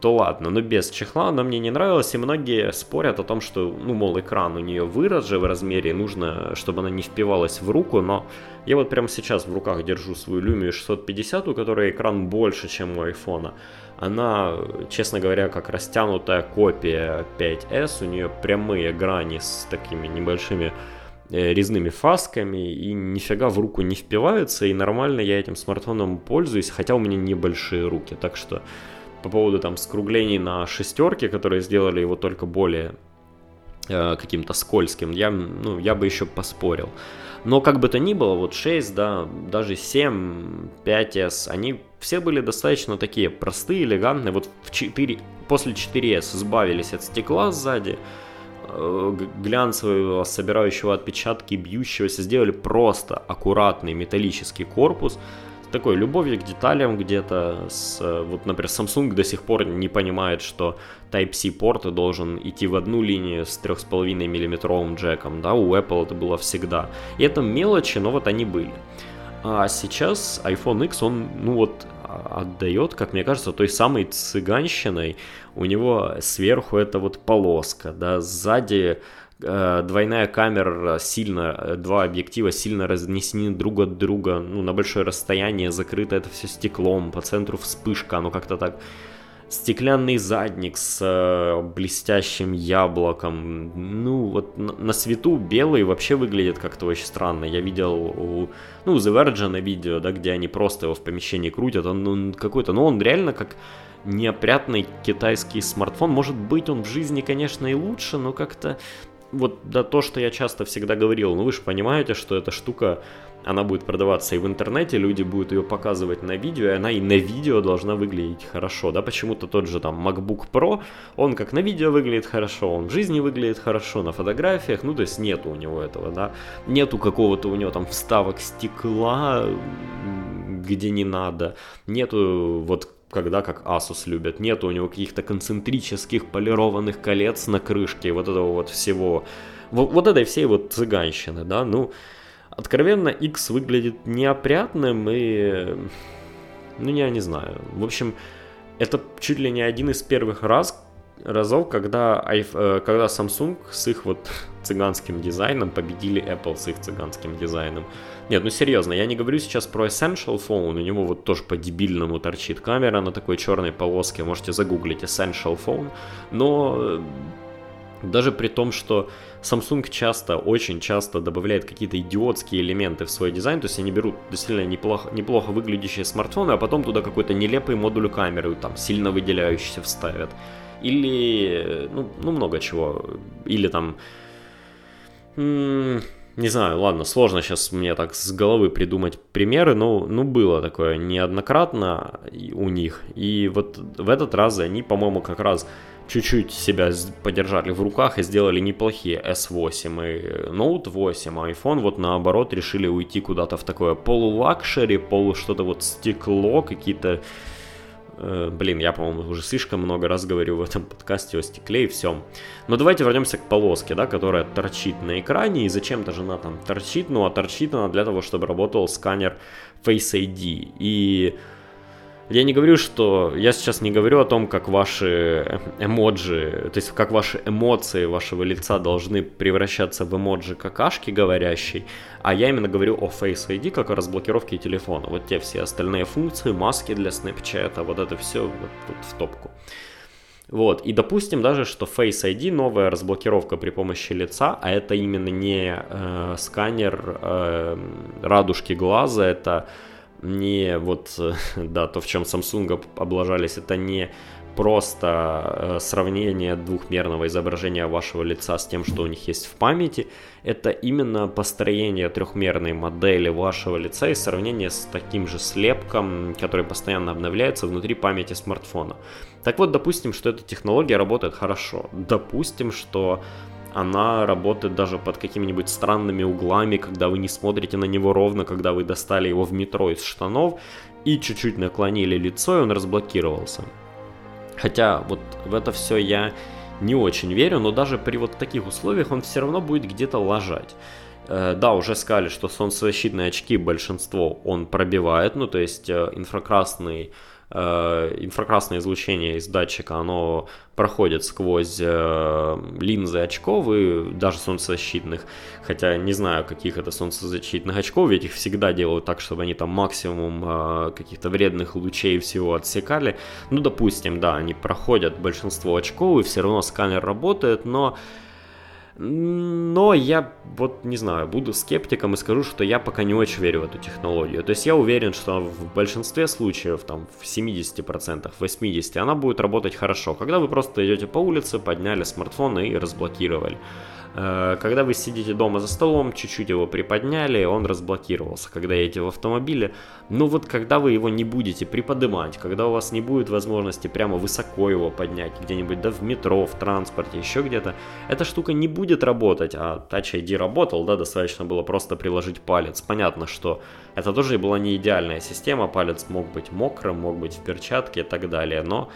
то ладно. Но без чехла она мне не нравилась. И многие спорят о том, что, ну, мол, экран у нее вырос же в размере. Нужно, чтобы она не впивалась в руку. Но я вот прямо сейчас в руках держу свою Lumia 650, у которой экран больше, чем у айфона она, честно говоря, как растянутая копия 5S, у нее прямые грани с такими небольшими э, резными фасками и нифига в руку не впиваются, и нормально я этим смартфоном пользуюсь, хотя у меня небольшие руки, так что по поводу там скруглений на шестерке, которые сделали его только более э, каким-то скользким, я, ну, я бы еще поспорил. Но как бы то ни было, вот 6, да, даже 7, 5S, они все были достаточно такие простые, элегантные. Вот в 4, после 4S избавились от стекла сзади, э, глянцевого, собирающего отпечатки, бьющегося, сделали просто аккуратный металлический корпус, такой любовью к деталям где-то. С, вот, например, Samsung до сих пор не понимает, что Type-C порт должен идти в одну линию с 3,5 миллиметровым джеком, да, у Apple это было всегда. И это мелочи, но вот они были. А сейчас iPhone X, он, ну вот, а, отдает, как мне кажется, той самой цыганщиной. У него сверху это вот полоска, да, сзади Э, двойная камера сильно, э, два объектива сильно разнесены друг от друга, ну, на большое расстояние, закрыто это все стеклом, по центру вспышка, ну, как-то так. Стеклянный задник с э, блестящим яблоком, ну, вот на, на свету белый вообще выглядит как-то очень странно. Я видел у, ну, у The на видео, да, где они просто его в помещении крутят, он, он какой-то, ну, он реально как неопрятный китайский смартфон. Может быть, он в жизни, конечно, и лучше, но как-то вот да, то, что я часто всегда говорил, ну вы же понимаете, что эта штука, она будет продаваться и в интернете, люди будут ее показывать на видео, и она и на видео должна выглядеть хорошо, да, почему-то тот же там MacBook Pro, он как на видео выглядит хорошо, он в жизни выглядит хорошо, на фотографиях, ну то есть нету у него этого, да, нету какого-то у него там вставок стекла, где не надо, нету вот когда как Asus любят. Нет у него каких-то концентрических полированных колец на крышке, вот этого вот всего. Вот, вот этой всей вот цыганщины, да, ну, откровенно X выглядит неопрятным и, ну, я не знаю. В общем, это чуть ли не один из первых раз, разов, когда, э, когда Samsung с их вот *laughs* цыганским дизайном победили Apple с их цыганским дизайном. Нет, ну серьезно, я не говорю сейчас про Essential Phone, у него вот тоже по-дебильному торчит камера на такой черной полоске, можете загуглить Essential Phone, но э, даже при том, что Samsung часто, очень часто добавляет какие-то идиотские элементы в свой дизайн, то есть они берут действительно неплохо, неплохо выглядящие смартфоны, а потом туда какой-то нелепый модуль камеры, там, сильно выделяющийся вставят. Или, ну, ну много чего. Или там не знаю, ладно, сложно сейчас мне так с головы придумать примеры, но ну, было такое неоднократно у них. И вот в этот раз они, по-моему, как раз чуть-чуть себя подержали в руках и сделали неплохие S8 и Note 8, а iPhone вот наоборот решили уйти куда-то в такое полулакшери, полу что-то вот стекло, какие-то блин, я, по-моему, уже слишком много раз говорю в этом подкасте о стекле и всем. Но давайте вернемся к полоске, да, которая торчит на экране. И зачем-то же она там торчит? Ну, а торчит она для того, чтобы работал сканер Face ID. И я не говорю, что... Я сейчас не говорю о том, как ваши эмоджи, то есть как ваши эмоции вашего лица должны превращаться в эмоджи какашки говорящей, а я именно говорю о Face ID, как о разблокировке телефона. Вот те все остальные функции, маски для Snapchat, вот это все вот, вот в топку. Вот, и допустим даже, что Face ID новая разблокировка при помощи лица, а это именно не э, сканер э, радужки глаза, это не вот, *laughs* да, то, в чем Samsung облажались, это не просто э, сравнение двухмерного изображения вашего лица с тем, что у них есть в памяти. Это именно построение трехмерной модели вашего лица и сравнение с таким же слепком, который постоянно обновляется внутри памяти смартфона. Так вот, допустим, что эта технология работает хорошо. Допустим, что она работает даже под какими-нибудь странными углами, когда вы не смотрите на него ровно, когда вы достали его в метро из штанов и чуть-чуть наклонили лицо, и он разблокировался. Хотя вот в это все я не очень верю, но даже при вот таких условиях он все равно будет где-то ложать. Э, да, уже сказали, что солнцезащитные очки большинство он пробивает, ну то есть э, инфракрасный инфракрасное излучение из датчика, оно проходит сквозь э, линзы очков и даже солнцезащитных. Хотя не знаю, каких это солнцезащитных очков, ведь их всегда делают так, чтобы они там максимум э, каких-то вредных лучей всего отсекали. Ну, допустим, да, они проходят большинство очков, и все равно сканер работает, но но я вот не знаю, буду скептиком и скажу, что я пока не очень верю в эту технологию. То есть я уверен, что в большинстве случаев, там в 70%, 80% она будет работать хорошо. Когда вы просто идете по улице, подняли смартфон и разблокировали. Э, когда вы сидите дома за столом, чуть-чуть его приподняли, он разблокировался. Когда едете в автомобиле, ну вот когда вы его не будете приподнимать, когда у вас не будет возможности прямо высоко его поднять, где-нибудь да в метро, в транспорте, еще где-то, эта штука не будет работать, а Touch ID работал, да, достаточно было просто приложить палец. Понятно, что это тоже была не идеальная система, палец мог быть мокрым, мог быть в перчатке и так далее, но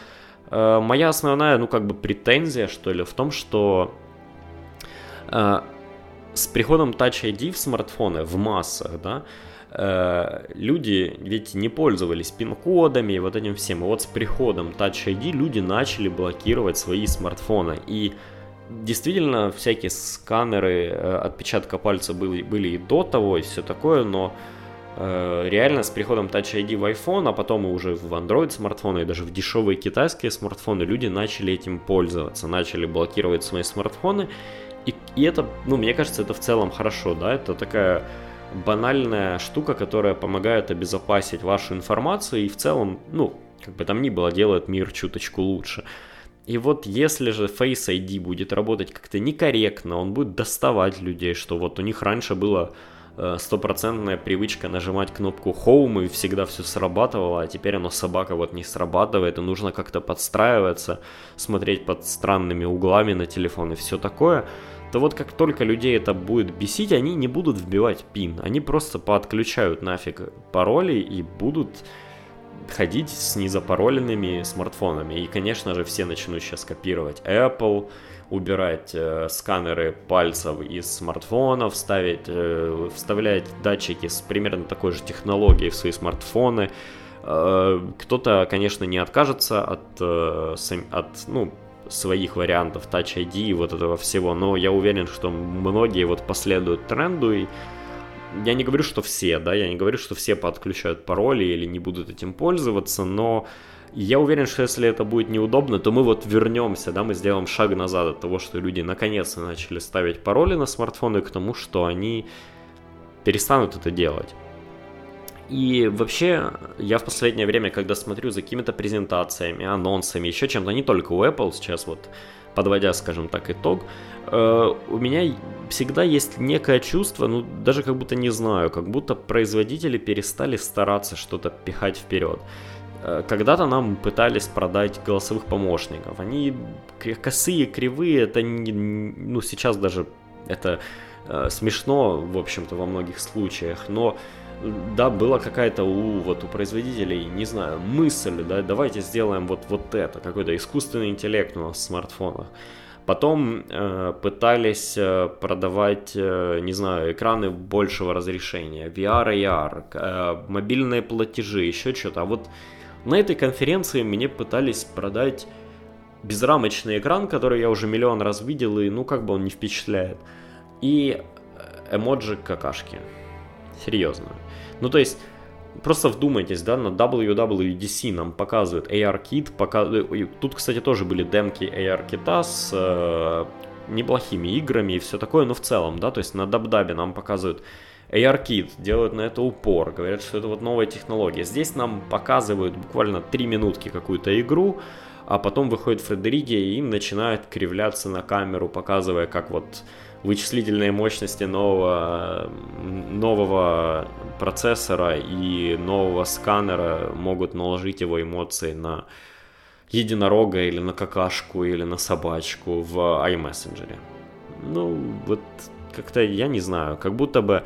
э, моя основная, ну как бы претензия, что ли, в том, что с приходом Touch ID в смартфоны в массах, да, э, люди ведь не пользовались пин-кодами и вот этим всем. И вот с приходом Touch ID люди начали блокировать свои смартфоны. И действительно всякие сканеры э, отпечатка пальца были, были и до того, и все такое, но реально с приходом Touch ID в iPhone, а потом уже в Android смартфоны, и даже в дешевые китайские смартфоны люди начали этим пользоваться, начали блокировать свои смартфоны, и, и это, ну, мне кажется, это в целом хорошо, да, это такая банальная штука, которая помогает обезопасить вашу информацию и в целом, ну, как бы там ни было, делает мир чуточку лучше. И вот если же Face ID будет работать как-то некорректно, он будет доставать людей, что вот у них раньше было э, стопроцентная привычка нажимать кнопку Home и всегда все срабатывало, а теперь оно собака вот не срабатывает, и нужно как-то подстраиваться, смотреть под странными углами на телефон и все такое – то вот как только людей это будет бесить, они не будут вбивать пин, они просто поотключают нафиг пароли и будут ходить с незапароленными смартфонами. И, конечно же, все начнут сейчас копировать Apple, убирать э, сканеры пальцев из смартфонов, ставить, э, вставлять датчики с примерно такой же технологией в свои смартфоны. Э, кто-то, конечно, не откажется от, э, от ну, своих вариантов Touch ID и вот этого всего, но я уверен, что многие вот последуют тренду и я не говорю, что все, да, я не говорю, что все подключают пароли или не будут этим пользоваться, но я уверен, что если это будет неудобно, то мы вот вернемся, да, мы сделаем шаг назад от того, что люди наконец-то начали ставить пароли на смартфоны к тому, что они перестанут это делать. И вообще, я в последнее время, когда смотрю за какими-то презентациями, анонсами, еще чем-то, не только у Apple сейчас вот, подводя, скажем так, итог, э, у меня всегда есть некое чувство, ну, даже как будто не знаю, как будто производители перестали стараться что-то пихать вперед. Э, когда-то нам пытались продать голосовых помощников. Они косые, кривые, это не, ну, сейчас даже это э, смешно, в общем-то, во многих случаях, но да, была какая-то у, вот, у производителей, не знаю, мысль, да, давайте сделаем вот, вот это, какой-то искусственный интеллект у нас в смартфонах. Потом э, пытались э, продавать, э, не знаю, экраны большего разрешения, VR, AR, э, мобильные платежи, еще что-то. А вот на этой конференции мне пытались продать безрамочный экран, который я уже миллион раз видел, и ну как бы он не впечатляет. И эмоджи какашки. Серьезно. Ну то есть, просто вдумайтесь, да, на WWDC нам показывают AR-кит, показывают... тут, кстати, тоже были демки AR-кита с э, неплохими играми и все такое, но в целом, да, то есть на Дабдабе нам показывают ARKit, делают на это упор, говорят, что это вот новая технология. Здесь нам показывают буквально 3 минутки какую-то игру, а потом выходит Фредериги и начинает кривляться на камеру, показывая, как вот вычислительные мощности нового, нового процессора и нового сканера могут наложить его эмоции на единорога или на какашку или на собачку в iMessenger. Ну, вот как-то, я не знаю, как будто бы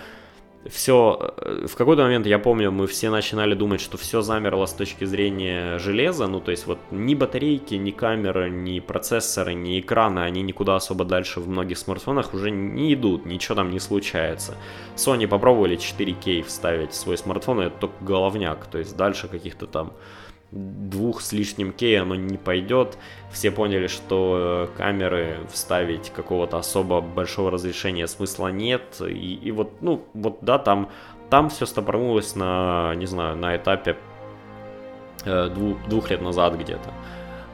все, э, в какой-то момент, я помню, мы все начинали думать, что все замерло с точки зрения железа, ну, то есть вот ни батарейки, ни камеры, ни процессоры, ни экраны, они никуда особо дальше в многих смартфонах уже не идут, ничего там не случается. Sony попробовали 4K вставить в свой смартфон, и это только головняк, то есть дальше каких-то там двух с лишним кей оно не пойдет. Все поняли, что э, камеры вставить какого-то особо большого разрешения смысла нет. И, и вот, ну, вот да, там, там все стопорнулось на, не знаю, на этапе э, двух, двух лет назад где-то.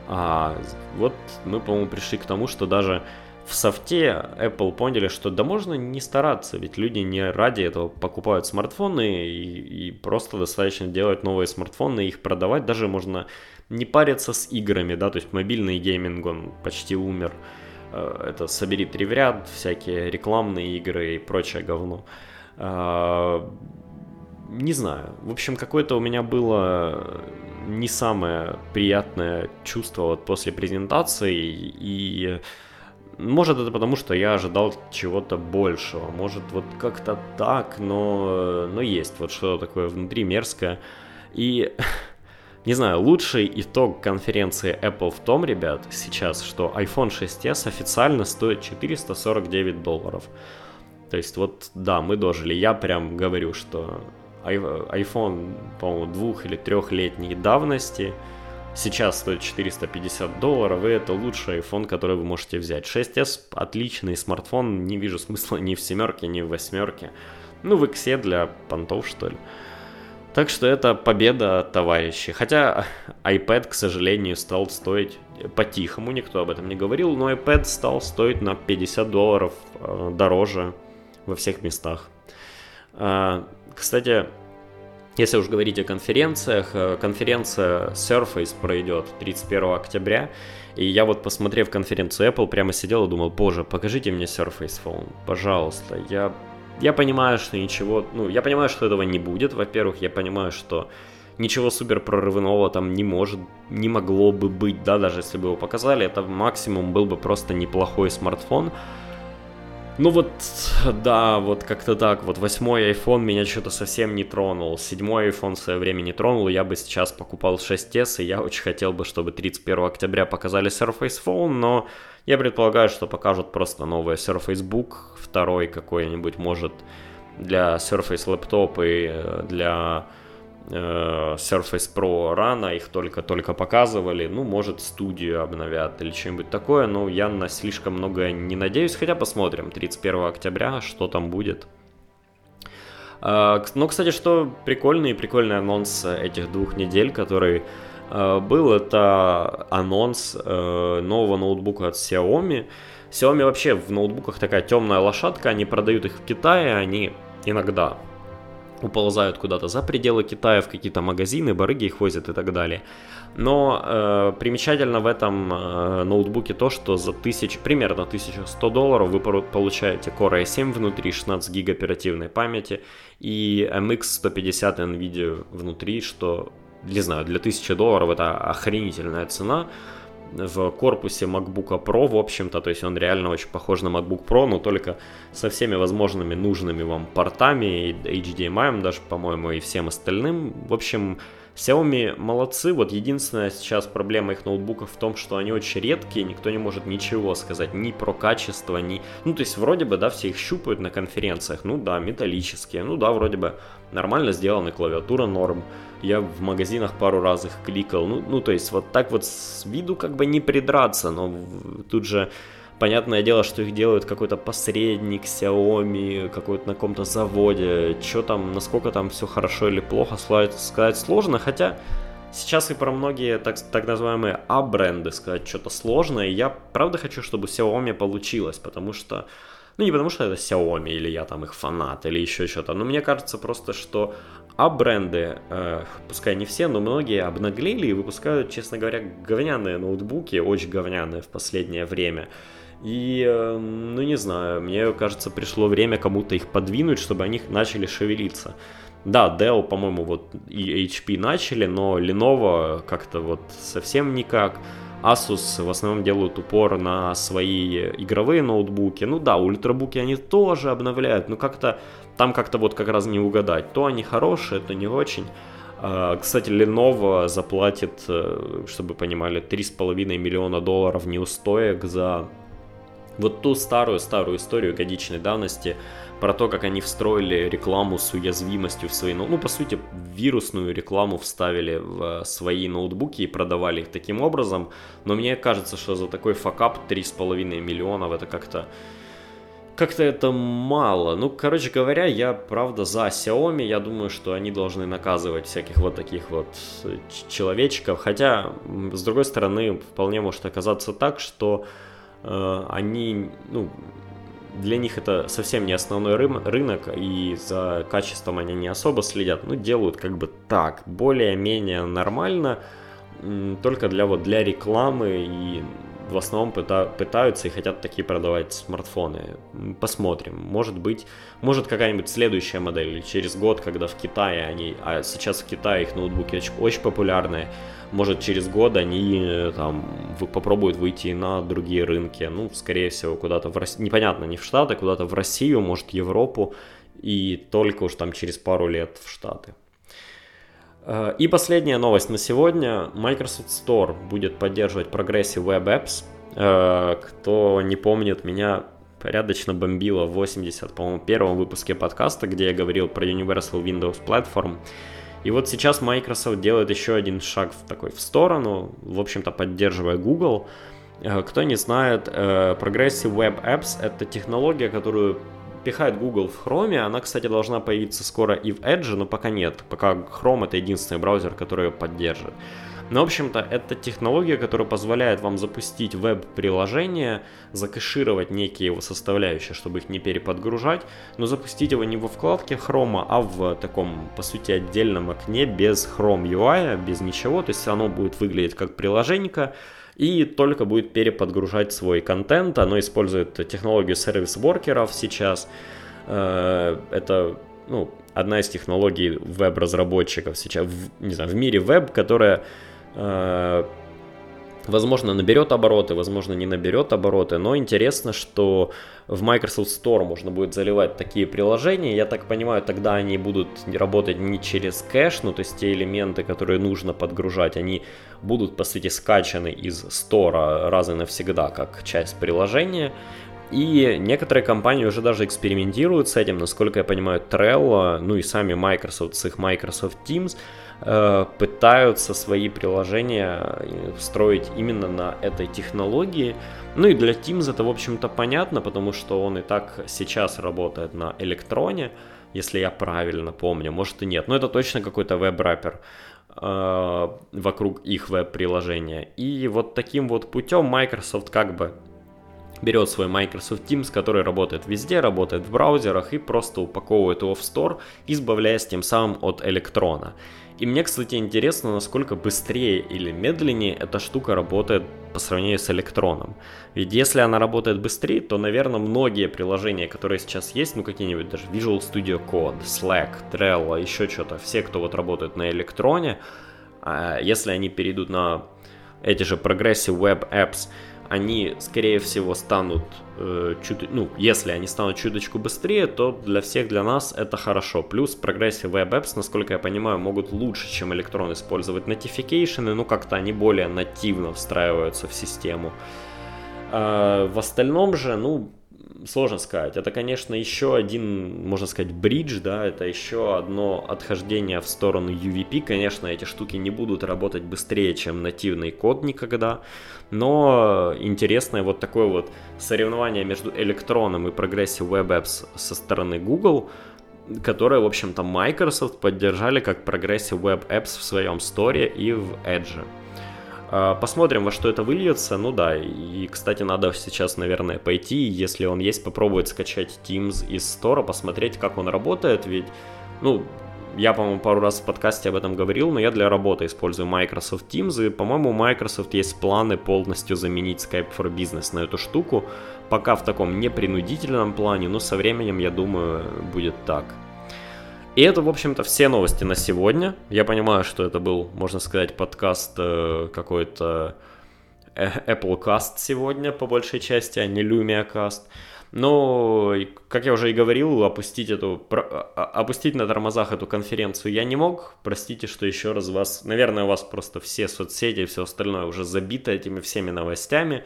А вот мы, по-моему, пришли к тому, что даже в софте Apple поняли, что да можно не стараться, ведь люди не ради этого покупают смартфоны и, и просто достаточно делать новые смартфоны, их продавать, даже можно не париться с играми, да, то есть мобильный гейминг, он почти умер, э, это собери три в ряд, всякие рекламные игры и прочее говно. А, не знаю, в общем, какое-то у меня было не самое приятное чувство вот после презентации и может, это потому, что я ожидал чего-то большего. Может, вот как-то так, но, но есть вот что-то такое внутри мерзкое. И, *laughs* не знаю, лучший итог конференции Apple в том, ребят, сейчас, что iPhone 6s официально стоит 449 долларов. То есть вот, да, мы дожили. Я прям говорю, что iPhone, по-моему, двух- или трехлетней давности – сейчас стоит 450 долларов, и это лучший iPhone, который вы можете взять. 6s отличный смартфон, не вижу смысла ни в семерке, ни в восьмерке. Ну, в X для понтов, что ли. Так что это победа, товарищи. Хотя iPad, к сожалению, стал стоить по-тихому, никто об этом не говорил, но iPad стал стоить на 50 долларов э, дороже во всех местах. Э, кстати, если уж говорить о конференциях, э, конференция Surface пройдет 31 октября, и я вот, посмотрев конференцию Apple, прямо сидел и думал, боже, покажите мне Surface Phone, пожалуйста. Я, я понимаю, что ничего, ну, я понимаю, что этого не будет, во-первых, я понимаю, что ничего супер прорывного там не может, не могло бы быть, да, даже если бы его показали, это максимум был бы просто неплохой смартфон, ну вот, да, вот как-то так. Вот восьмой iPhone меня что-то совсем не тронул. Седьмой iPhone в свое время не тронул. Я бы сейчас покупал 6s, и я очень хотел бы, чтобы 31 октября показали Surface Phone, но я предполагаю, что покажут просто новый Surface Book, второй какой-нибудь, может, для Surface Laptop и э, для Surface Pro рано, их только-только показывали, ну, может, студию обновят или что-нибудь такое, но я на слишком много не надеюсь, хотя посмотрим, 31 октября, что там будет. Ну, кстати, что прикольный, прикольный анонс этих двух недель, который э, был, это анонс э, нового ноутбука от Xiaomi. Xiaomi вообще в ноутбуках такая темная лошадка, они продают их в Китае, они иногда уползают куда-то за пределы Китая, в какие-то магазины, барыги их возят и так далее. Но э, примечательно в этом э, ноутбуке то, что за тысяч, примерно 1100 долларов вы получаете Core i7 внутри, 16 гиг оперативной памяти и MX 150 NVIDIA внутри, что, не знаю, для 1000 долларов это охренительная цена в корпусе MacBook Pro, в общем-то, то есть он реально очень похож на MacBook Pro, но только со всеми возможными нужными вам портами, HDMI даже, по-моему, и всем остальным. В общем, Xiaomi молодцы, вот единственная сейчас проблема их ноутбуков в том, что они очень редкие, никто не может ничего сказать ни про качество, ни... Ну, то есть вроде бы, да, все их щупают на конференциях, ну да, металлические, ну да, вроде бы нормально сделаны, клавиатура норм, я в магазинах пару раз их кликал, ну, ну то есть вот так вот с виду как бы не придраться, но тут же Понятное дело, что их делают какой-то посредник, Xiaomi, какой-то на каком-то заводе. Что там, насколько там все хорошо или плохо, сказать сложно. Хотя сейчас и про многие так, так называемые А-бренды сказать что-то сложное. Я правда хочу, чтобы Xiaomi получилось, потому что... Ну, не потому что это Xiaomi, или я там их фанат, или еще что-то. Но мне кажется просто, что а-бренды, э, пускай не все, но многие обнаглели и выпускают, честно говоря, говняные ноутбуки, очень говняные в последнее время. И, эм, ну не знаю, мне кажется, пришло время кому-то их подвинуть, чтобы они начали шевелиться. Да, Dell, по-моему, вот и HP начали, но Lenovo как-то вот совсем никак. Asus в основном делают упор на свои игровые ноутбуки. Ну да, ультрабуки они тоже обновляют, но как-то там как-то вот как раз не угадать. То они хорошие, то не очень. А, кстати, Lenovo заплатит, э, чтобы понимали, 3,5 миллиона долларов неустоек за вот ту старую-старую историю годичной давности про то, как они встроили рекламу с уязвимостью в свои, ну, ну по сути, вирусную рекламу вставили в свои ноутбуки и продавали их таким образом. Но мне кажется, что за такой факап 3,5 миллионов это как-то как-то это мало. Ну, короче говоря, я правда за Xiaomi. Я думаю, что они должны наказывать всяких вот таких вот человечков. Хотя, с другой стороны, вполне может оказаться так, что Э, они, ну, для них это совсем не основной рынок, и за качеством они не особо следят, ну, делают как бы так, более-менее нормально, только для вот для рекламы и в основном пытаются и хотят такие продавать смартфоны. Посмотрим. Может быть, может какая-нибудь следующая модель или через год, когда в Китае они, а сейчас в Китае их ноутбуки очень, очень популярные, может через год они э, там попробуют выйти на другие рынки, ну, скорее всего, куда-то в Россию, непонятно, не в Штаты, куда-то в Россию, может, Европу, и только уж там через пару лет в Штаты. Э, и последняя новость на сегодня. Microsoft Store будет поддерживать Progressive Web Apps. Э, кто не помнит, меня порядочно бомбило в 80, по-моему, первом выпуске подкаста, где я говорил про Universal Windows Platform. И вот сейчас Microsoft делает еще один шаг в такой в сторону, в общем-то поддерживая Google. Э, кто не знает, Progressive Web Apps это технология, которую пихает Google в Chrome. Она, кстати, должна появиться скоро и в Edge, но пока нет. Пока Chrome это единственный браузер, который ее поддержит. Но, в общем-то, это технология, которая позволяет вам запустить веб-приложение, закэшировать некие его составляющие, чтобы их не переподгружать, но запустить его не во вкладке Chrome, а в таком, по сути, отдельном окне без Chrome UI, без ничего. То есть оно будет выглядеть как приложение, и только будет переподгружать свой контент. Оно использует технологию сервис-воркеров сейчас. Э, это ну, одна из технологий веб-разработчиков сейчас, в, не знаю, в мире веб, которая э, возможно, наберет обороты, возможно, не наберет обороты, но интересно, что в Microsoft Store можно будет заливать такие приложения. Я так понимаю, тогда они будут работать не через кэш, ну то есть те элементы, которые нужно подгружать, они будут, по сути, скачаны из Store раз и навсегда, как часть приложения. И некоторые компании уже даже экспериментируют с этим, насколько я понимаю, Trello, ну и сами Microsoft с их Microsoft Teams – пытаются свои приложения строить именно на этой технологии. Ну и для Teams это, в общем-то, понятно, потому что он и так сейчас работает на электроне, если я правильно помню, может и нет, но это точно какой-то веб-раппер э, вокруг их веб-приложения. И вот таким вот путем Microsoft как бы берет свой Microsoft Teams, который работает везде, работает в браузерах и просто упаковывает его в Store, избавляясь тем самым от электрона. И мне, кстати, интересно, насколько быстрее или медленнее эта штука работает по сравнению с электроном. Ведь если она работает быстрее, то, наверное, многие приложения, которые сейчас есть, ну какие-нибудь даже Visual Studio Code, Slack, Trello, еще что-то, все, кто вот работает на электроне, а, если они перейдут на эти же Progressive Web Apps, они, скорее всего, станут э, чуть, ну, если они станут чуточку быстрее, то для всех, для нас это хорошо. Плюс Progressive Web Apps, насколько я понимаю, могут лучше, чем электрон использовать notification, ну, как-то они более нативно встраиваются в систему. А в остальном же, ну, сложно сказать. Это, конечно, еще один, можно сказать, бридж, да, это еще одно отхождение в сторону UVP. Конечно, эти штуки не будут работать быстрее, чем нативный код никогда, но интересное вот такое вот соревнование между электроном и Progressive Web Apps со стороны Google, которое, в общем-то, Microsoft поддержали как Progressive Web Apps в своем сторе и в Edge. А, посмотрим, во что это выльется. Ну да, и, кстати, надо сейчас, наверное, пойти, если он есть, попробовать скачать Teams из стора, посмотреть, как он работает, ведь, ну, я, по-моему, пару раз в подкасте об этом говорил, но я для работы использую Microsoft Teams, и, по-моему, у Microsoft есть планы полностью заменить Skype for Business на эту штуку, пока в таком непринудительном плане, но со временем, я думаю, будет так. И это, в общем-то, все новости на сегодня. Я понимаю, что это был, можно сказать, подкаст э, какой-то э, Apple Cast сегодня, по большей части, а не Lumia Cast. Но, как я уже и говорил, опустить, эту, а, а, опустить на тормозах эту конференцию я не мог. Простите, что еще раз вас... Наверное, у вас просто все соцсети и все остальное уже забито этими всеми новостями.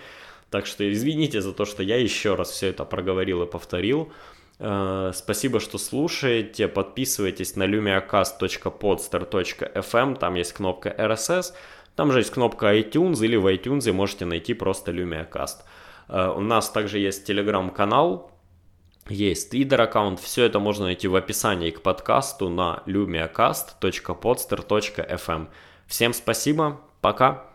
Так что извините за то, что я еще раз все это проговорил и повторил. Э, спасибо, что слушаете. Подписывайтесь на lumiacast.podster.fm. Там есть кнопка RSS. Там же есть кнопка iTunes или в iTunes можете найти просто LumiaCast. Э, у нас также есть телеграм-канал, есть Twitter аккаунт. Все это можно найти в описании к подкасту на lumiacast.podster.fm. Всем спасибо. Пока.